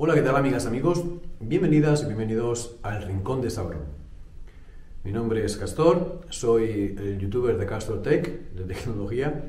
Hola, ¿qué tal amigas, amigos? Bienvenidas y bienvenidos al Rincón de Sauron. Mi nombre es Castor, soy el youtuber de Castor Tech, de tecnología,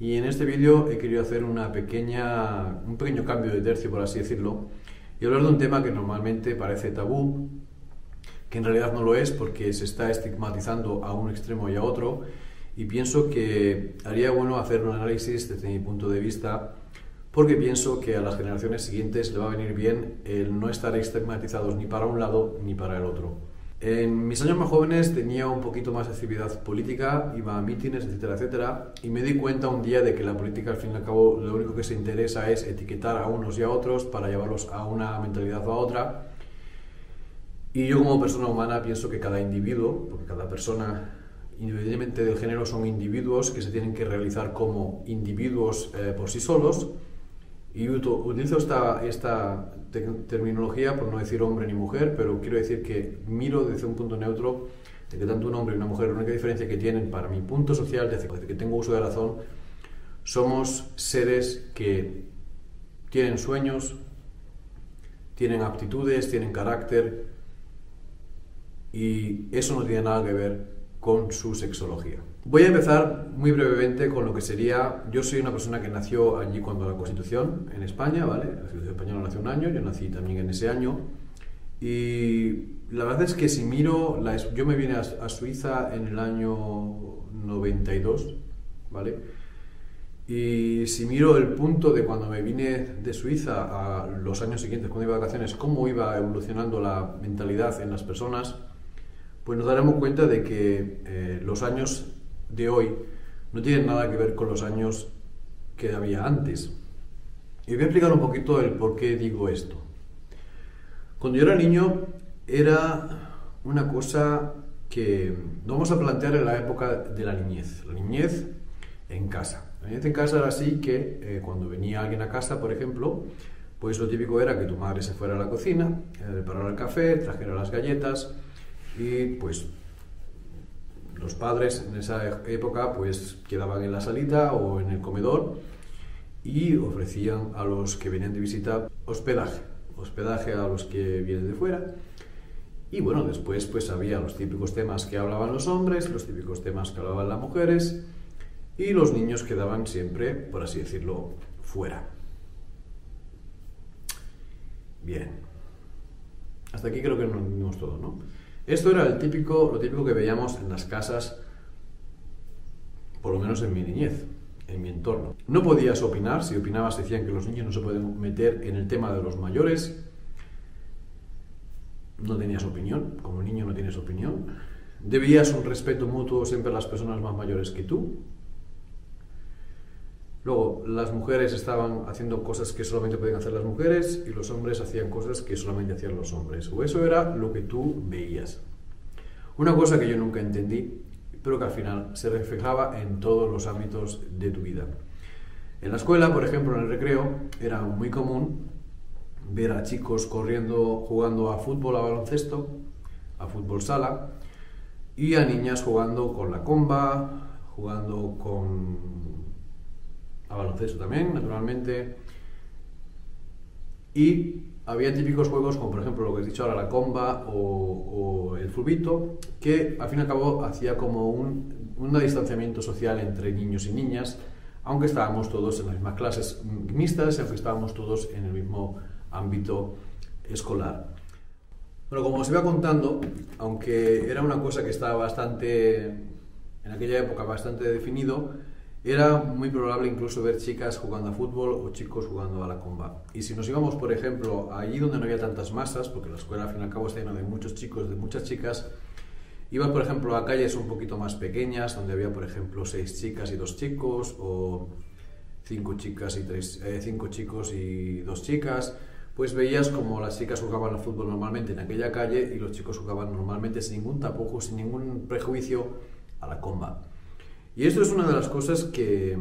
y en este vídeo he querido hacer una pequeña, un pequeño cambio de tercio, por así decirlo, y hablar de un tema que normalmente parece tabú, que en realidad no lo es porque se está estigmatizando a un extremo y a otro, y pienso que haría bueno hacer un análisis desde mi punto de vista porque pienso que a las generaciones siguientes le va a venir bien el no estar estigmatizados ni para un lado ni para el otro. En mis años más jóvenes tenía un poquito más de actividad política, iba a mítines, etcétera, etcétera, y me di cuenta un día de que la política al fin y al cabo lo único que se interesa es etiquetar a unos y a otros para llevarlos a una mentalidad o a otra. Y yo como persona humana pienso que cada individuo, porque cada persona independientemente del género son individuos que se tienen que realizar como individuos eh, por sí solos, y utilizo esta, terminología por no decir hombre ni mujer, pero quiero decir que miro desde un punto neutro de que tanto un hombre y una mujer, la única diferencia que tienen para mi punto social, desde que tengo uso de razón, somos seres que tienen sueños, tienen aptitudes, tienen carácter, y eso no tiene nada que ver con su sexología. Voy a empezar muy brevemente con lo que sería, yo soy una persona que nació allí cuando la Constitución, en España, ¿vale? La Constitución española nació un año, yo nací también en ese año, y la verdad es que si miro, la, yo me vine a, Suiza en el año 92, ¿vale? Y si miro el punto de cuando me vine de Suiza a los años siguientes, cuando iba de vacaciones, cómo iba evolucionando la mentalidad en las personas, pues nos daremos cuenta de que eh, los años de hoy no tienen nada que ver con los años que había antes. Y voy a explicar un poquito el por qué digo esto. Cuando yo era niño era una cosa que vamos a plantear en la época de la niñez. La niñez en casa. La niñez en casa era así que eh, cuando venía alguien a casa, por ejemplo, pues lo típico era que tu madre se fuera a la cocina, eh, preparara el café, trajera las galletas, y pues los padres en esa época pues quedaban en la salita o en el comedor y ofrecían a los que venían de visita hospedaje, hospedaje a los que vienen de fuera. Y bueno, después pues había los típicos temas que hablaban los hombres, los típicos temas que hablaban las mujeres y los niños quedaban siempre, por así decirlo, fuera. Bien. Hasta aquí creo que nos vimos todo, ¿no? Esto era el típico, lo típico que veíamos en las casas, por lo menos en mi niñez, en mi entorno. No podías opinar, si opinabas decían que los niños no se pueden meter en el tema de los mayores. No tenías opinión, como niño no tienes opinión. Debías un respeto mutuo siempre a las personas más mayores que tú. Luego, las mujeres estaban haciendo cosas que solamente podían hacer las mujeres y los hombres hacían cosas que solamente hacían los hombres. O eso era lo que tú veías. Una cosa que yo nunca entendí, pero que al final se reflejaba en todos los ámbitos de tu vida. En la escuela, por ejemplo, en el recreo, era muy común ver a chicos corriendo, jugando a fútbol, a baloncesto, a fútbol sala, y a niñas jugando con la comba, jugando con a baloncesto también, naturalmente. Y había típicos juegos como por ejemplo lo que he dicho ahora, la comba o, el fulbito, que al fin y al cabo hacía como un, un distanciamiento social entre niños y niñas, aunque estábamos todos en las mismas clases mixtas, aunque estábamos todos en el mismo ámbito escolar. Bueno, como os iba contando, aunque era una cosa que estaba bastante, en aquella época bastante definido, era muy probable incluso ver chicas jugando a fútbol o chicos jugando a la comba. Y si nos íbamos, por ejemplo, allí donde no había tantas masas, porque la escuela al fin y al cabo está llena de muchos chicos, de muchas chicas, ibas, por ejemplo, a calles un poquito más pequeñas, donde había, por ejemplo, seis chicas y dos chicos, o cinco chicas y tres, eh, cinco chicos y dos chicas, pues veías como las chicas jugaban al fútbol normalmente en aquella calle y los chicos jugaban normalmente sin ningún tapujo, sin ningún prejuicio a la comba. Y esto es una de las cosas que,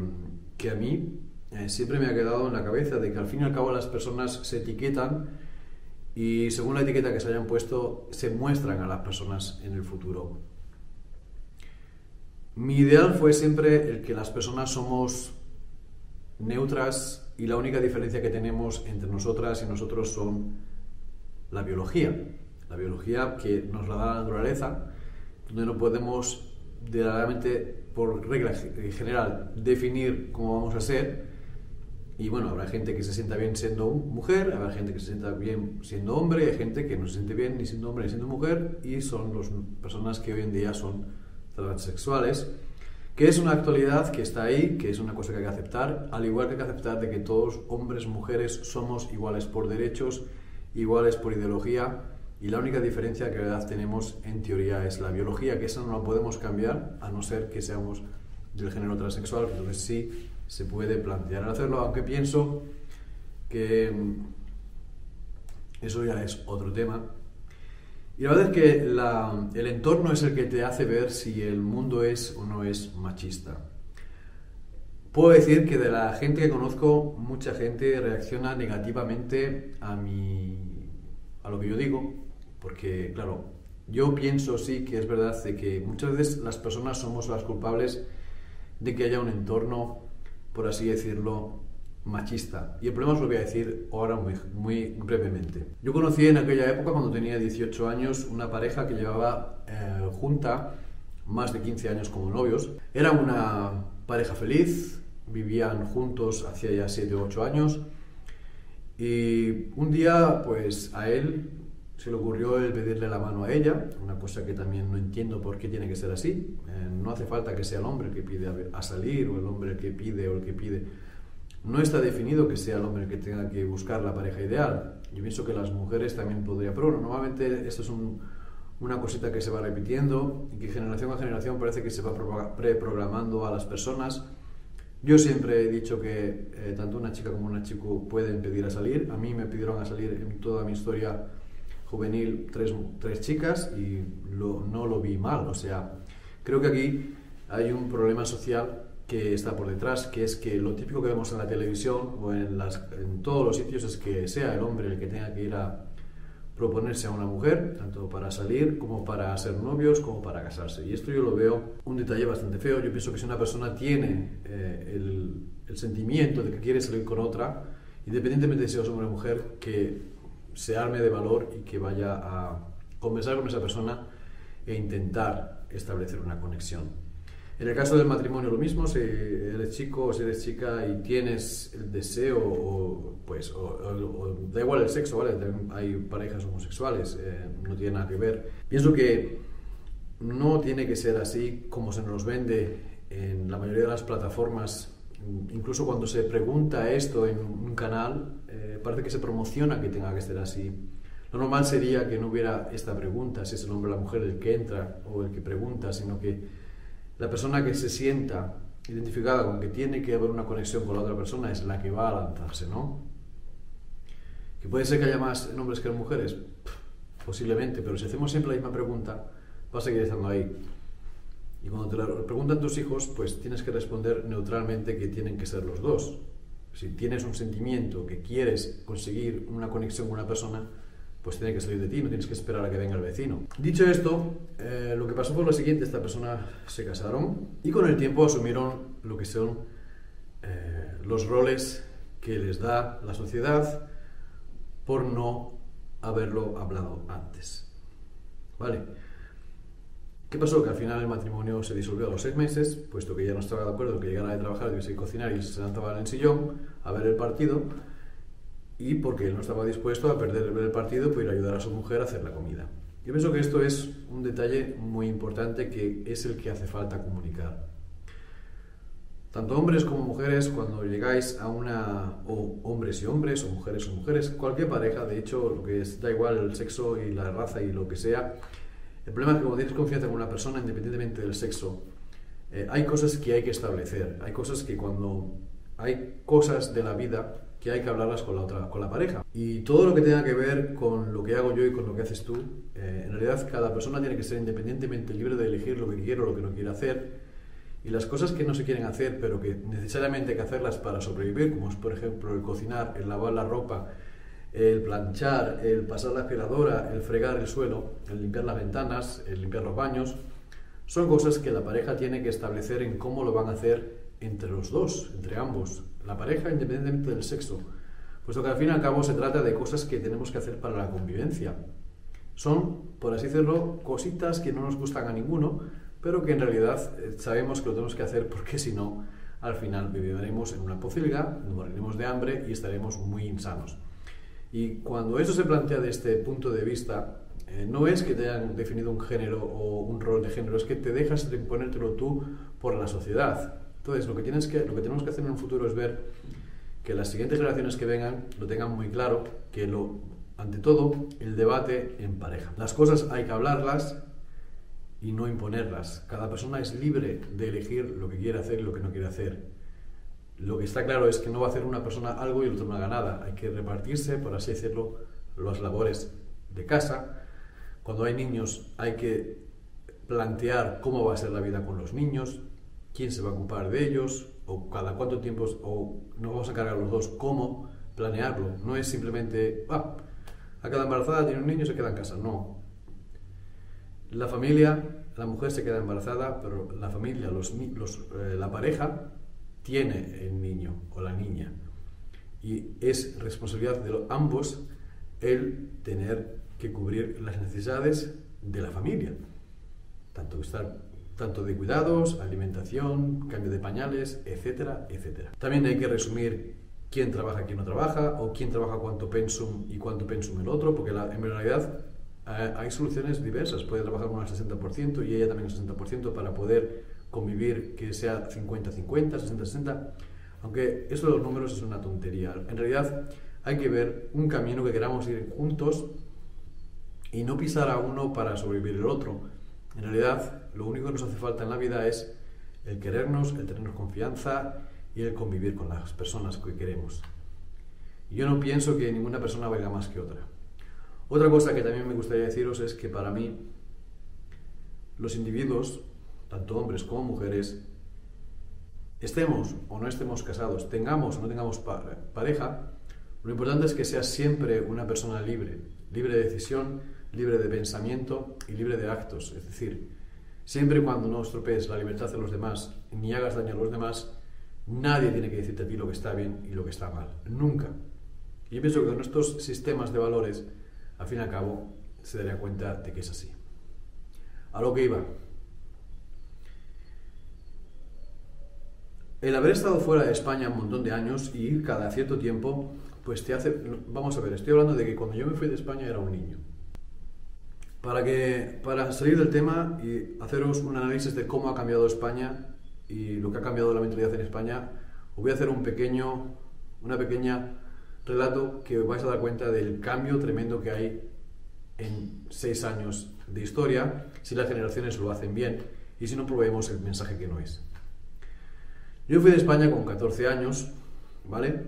que a mí eh, siempre me ha quedado en la cabeza, de que al fin y al cabo las personas se etiquetan y según la etiqueta que se hayan puesto, se muestran a las personas en el futuro. Mi ideal fue siempre el que las personas somos neutras y la única diferencia que tenemos entre nosotras y nosotros son la biología. La biología que nos la da la naturaleza, donde no podemos realmente, por regla general, definir cómo vamos a ser. Y bueno, habrá gente que se sienta bien siendo mujer, habrá gente que se sienta bien siendo hombre, hay gente que no se siente bien ni siendo hombre ni siendo mujer, y son las personas que hoy en día son transexuales que es una actualidad que está ahí, que es una cosa que hay que aceptar, al igual que hay que aceptar de que todos, hombres, mujeres, somos iguales por derechos, iguales por ideología, y la única diferencia que verdad tenemos en teoría es la biología, que esa no la podemos cambiar a no ser que seamos del género transexual, entonces sí se puede plantear hacerlo, aunque pienso que mm, eso ya es otro tema y la verdad es que el entorno es el que te hace ver si el mundo es o no es machista. Puedo decir que de la gente que conozco, mucha gente reacciona negativamente a, mi, a lo que yo digo, porque, claro, yo pienso sí que es verdad de que muchas veces las personas somos las culpables de que haya un entorno, por así decirlo, machista. Y el problema os lo voy a decir ahora muy, muy brevemente. Yo conocí en aquella época, cuando tenía 18 años, una pareja que llevaba eh, junta más de 15 años como novios. Era una pareja feliz, vivían juntos hacía ya 7 o 8 años. Y un día, pues a él se le ocurrió el pedirle la mano a ella, una cosa que también no entiendo por qué tiene que ser así. Eh, no hace falta que sea el hombre el que pide a salir o el hombre el que pide o el que pide no está definido que sea el hombre el que tenga que buscar la pareja ideal. Yo pienso que las mujeres también podrían, pero normalmente esto es una cosita que se va repitiendo y que generación a generación parece que se va preprogramando a las personas. Yo siempre he dicho que eh, tanto una chica como un chico pueden pedir a salir. A mí me pidieron a salir en toda mi historia juvenil tres, tres chicas y no lo vi mal. O sea, creo que aquí hay un problema social que está por detrás, que es que lo típico que vemos en la televisión o en, las, en todos los sitios es que sea el hombre el que tenga que ir a proponerse a una mujer, tanto para salir como para ser novios, como para casarse. Y esto yo lo veo un detalle bastante feo. Yo pienso que si una persona tiene eh, el, el, sentimiento de que quiere salir con otra, independientemente de si es hombre o mujer, que se arme de valor y que vaya a conversar con esa persona e intentar establecer una conexión. En el caso del matrimonio lo mismo, si eres chico o si eres chica y tienes el deseo, o, pues, da igual el sexo, ¿vale? Hay parejas homosexuales, eh, no tiene nada que ver. Pienso que no tiene que ser así como se nos vende en la mayoría de las plataformas. Incluso cuando se pregunta esto en un canal, parece que se promociona que tenga que ser así. Lo normal sería que no hubiera esta pregunta, si es el hombre o la mujer el que entra o el que pregunta, sino que la persona que se sienta identificada con que tiene que haber una conexión con la otra persona es la que va a lanzarse, ¿no? Que puede ser que haya más hombres que mujeres, posiblemente, pero si hacemos siempre la misma pregunta, va a seguir estando ahí. Y cuando te la preguntan tus hijos, pues tienes que responder neutralmente que tienen que ser los dos. Si tienes un sentimiento que quieres conseguir una conexión con una persona, pues tiene que salir de ti, no tienes que esperar a que venga el vecino. Dicho esto, eh, lo que pasó fue lo siguiente, esta persona se casaron y con el tiempo asumieron lo que son eh, los roles que les da la sociedad por no haberlo hablado antes. ¿Vale? ¿Qué pasó? Que al final el matrimonio se disolvió a los seis meses, puesto que ya no estaba de acuerdo que llegara de trabajar, que cocinar y se sentaba en el sillón a ver el partido y porque él no estaba dispuesto a perder el partido por ir a ayudar a su mujer a hacer la comida. Yo pienso que esto es un detalle muy importante que es el que hace falta comunicar. Tanto hombres como mujeres, cuando llegáis a una, o hombres y hombres, o mujeres o mujeres, cualquier pareja, de hecho, lo que es, da igual el sexo y la raza y lo que sea, el problema es que cuando tienes confianza en una persona, independientemente del sexo, eh, hay cosas que hay que establecer, hay cosas que cuando hay cosas de la vida que hay que hablarlas con la otra, con la pareja. Y todo lo que tenga que ver con lo que hago yo y con lo que haces tú, eh, en realidad cada persona tiene que ser independientemente libre de elegir lo que quiere o lo que no quiere hacer. Y las cosas que no se quieren hacer, pero que necesariamente hay que hacerlas para sobrevivir, como es por ejemplo el cocinar, el lavar la ropa, el planchar, el pasar la aspiradora, el fregar el suelo, el limpiar las ventanas, el limpiar los baños, son cosas que la pareja tiene que establecer en cómo lo van a hacer entre los dos, entre ambos, la pareja independientemente del sexo, puesto que al fin y al cabo se trata de cosas que tenemos que hacer para la convivencia. Son, por así decirlo, cositas que no nos gustan a ninguno, pero que en realidad eh, sabemos que lo tenemos que hacer porque si no, al final viviremos en una pocilga, moriremos de hambre y estaremos muy insanos. Y cuando eso se plantea de este punto de vista, eh, no es que te hayan definido un género o un rol de género, es que te dejas de imponértelo tú por la sociedad. Entonces, lo que, tenemos que hacer en un futuro es ver que las siguientes generaciones que vengan lo tengan muy claro, que lo, ante todo, el debate en pareja. Las cosas hay que hablarlas y no imponerlas. Cada persona es libre de elegir lo que quiere hacer y lo que no quiere hacer. Lo que está claro es que no va a hacer una persona algo y el otro no haga nada. Hay que repartirse, por así decirlo, las labores de casa. Cuando hay niños hay que plantear cómo va a ser la vida con los niños, quién se va a ocupar de ellos, o cada cuánto tiempo, o nos vamos a encargar los dos, cómo planearlo. No es simplemente, ah, a cada embarazada tiene un niño se queda en casa. No. La familia, la mujer se queda embarazada, pero la familia, los, eh, la pareja, tiene el niño o la niña. Y es responsabilidad de ambos el tener que cubrir las necesidades de la familia. Tanto estar tanto de cuidados, alimentación, cambio de pañales, etcétera, etcétera. También hay que resumir quién trabaja, quién no trabaja, o quién trabaja cuánto pensum y cuánto pensum el otro, porque en realidad eh, hay soluciones diversas. Puede trabajar uno al 60% y ella también al 60% para poder convivir que sea 50-50, 60-60. Aunque eso de los números es una tontería. En realidad hay que ver un camino que queramos ir juntos y no pisar a uno para sobrevivir el otro. En realidad lo único que nos hace falta en la vida es el querernos, el tenernos confianza y el convivir con las personas que queremos. Yo no pienso que ninguna persona valga más que otra. Otra cosa que también me gustaría deciros es que para mí los individuos, tanto hombres como mujeres, estemos o no estemos casados, tengamos o no tengamos pareja, lo importante es que seas siempre una persona libre, libre de decisión, libre de pensamiento y libre de actos. Es decir, siempre y cuando no estropees la libertad de los demás ni hagas daño a los demás, nadie tiene que decirte a ti lo que está bien y lo que está mal. Nunca. Y yo pienso que con estos sistemas de valores al fin y al cabo se daría cuenta de que es así. A lo que iba. El haber estado fuera de España un montón de años y ir cada cierto tiempo, pues te hace... Vamos a ver, estoy hablando de que cuando yo me fui de España era un niño. Para, que, para salir del tema y haceros un análisis de cómo ha cambiado España y lo que ha cambiado la mentalidad en España, os voy a hacer un pequeño, una pequeña relato que os vais a dar cuenta del cambio tremendo que hay en seis años de historia, si las generaciones lo hacen bien y si no proveemos el mensaje que no es. Yo fui de España con 14 años, ¿vale?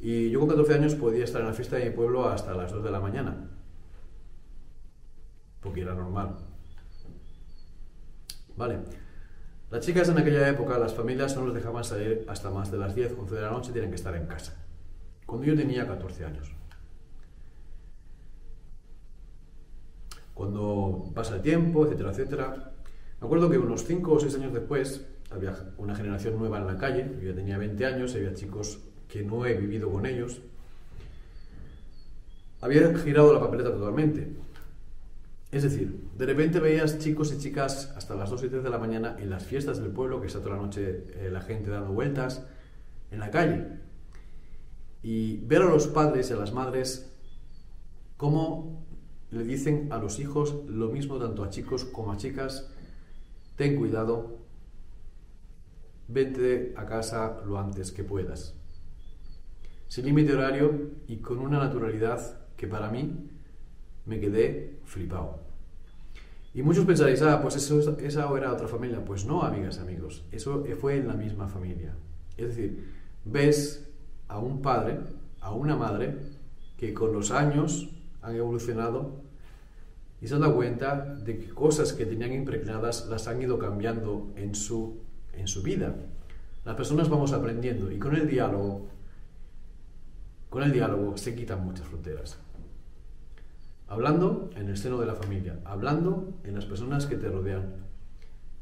Y yo con 14 años podía estar en la fiesta de mi pueblo hasta las 2 de la mañana, porque era normal. ¿Vale? Las chicas en aquella época, las familias no los dejaban salir hasta más de las 10, 11 de la noche, tienen que estar en casa cuando yo tenía 14 años. Cuando pasa el tiempo, etcétera, etcétera. Me acuerdo que unos 5 o 6 años después había una generación nueva en la calle, yo ya tenía 20 años, había chicos que no he vivido con ellos. Había girado la papeleta totalmente. Es decir, de repente veías chicos y chicas hasta las 2 y 3 de la mañana en las fiestas del pueblo, que está toda la noche eh, la gente dando vueltas en la calle y ver a los padres y a las madres cómo le dicen a los hijos lo mismo tanto a chicos como a chicas, ten cuidado, vente a casa lo antes que puedas. Sin límite horario y con una naturalidad que para mí me quedé flipado. Y muchos pensaréis, ah, pues eso, esa era otra familia. Pues no, amigas, amigos, eso fue en la misma familia. Es decir, ves a un padre, a una madre, que con los años han evolucionado y se han dado cuenta de que cosas que tenían impregnadas las han ido cambiando en su, en su vida. Las personas vamos aprendiendo y con el diálogo, con el diálogo se quitan muchas fronteras. Hablando en el seno de la familia, hablando en las personas que te rodean.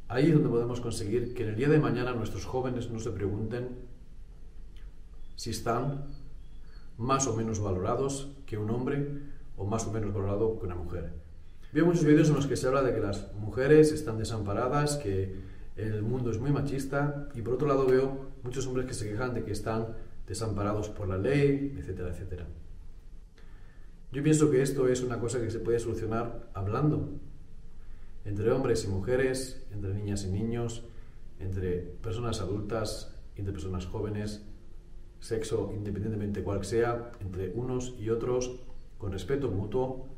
Ahí es donde podemos conseguir que en el día de mañana nuestros jóvenes no se pregunten si están más o menos valorados que un hombre o más o menos valorado que una mujer. Veo muchos vídeos en los que se habla de que las mujeres están desamparadas, que el mundo es muy machista y por otro lado veo muchos hombres que se quejan de que están desamparados por la ley, etcétera, etcétera. Yo pienso que esto es una cosa que se puede solucionar hablando entre hombres y mujeres, entre niñas y niños, entre personas adultas, entre personas jóvenes, sexo independientemente cual sea, entre unos y otros, con respeto mutuo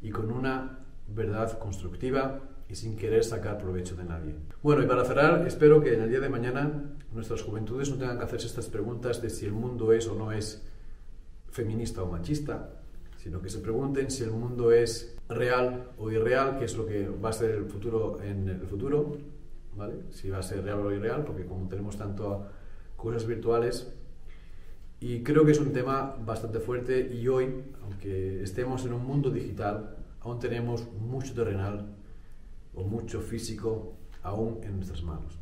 y con una verdad constructiva y sin querer sacar provecho de nadie. Bueno, y para cerrar, espero que en el día de mañana nuestras juventudes no tengan que hacerse estas preguntas de si el mundo es o no es feminista o machista, sino que se pregunten si el mundo es real o irreal, que es lo que va a ser el futuro en el futuro, ¿vale? Si va a ser real o irreal, porque como tenemos tanto cosas virtuales, y creo que es un tema bastante fuerte y hoy, aunque estemos en un mundo digital, aún tenemos mucho terrenal o mucho físico aún en nuestras manos.